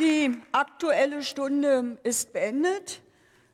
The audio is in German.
Die Aktuelle Stunde ist beendet.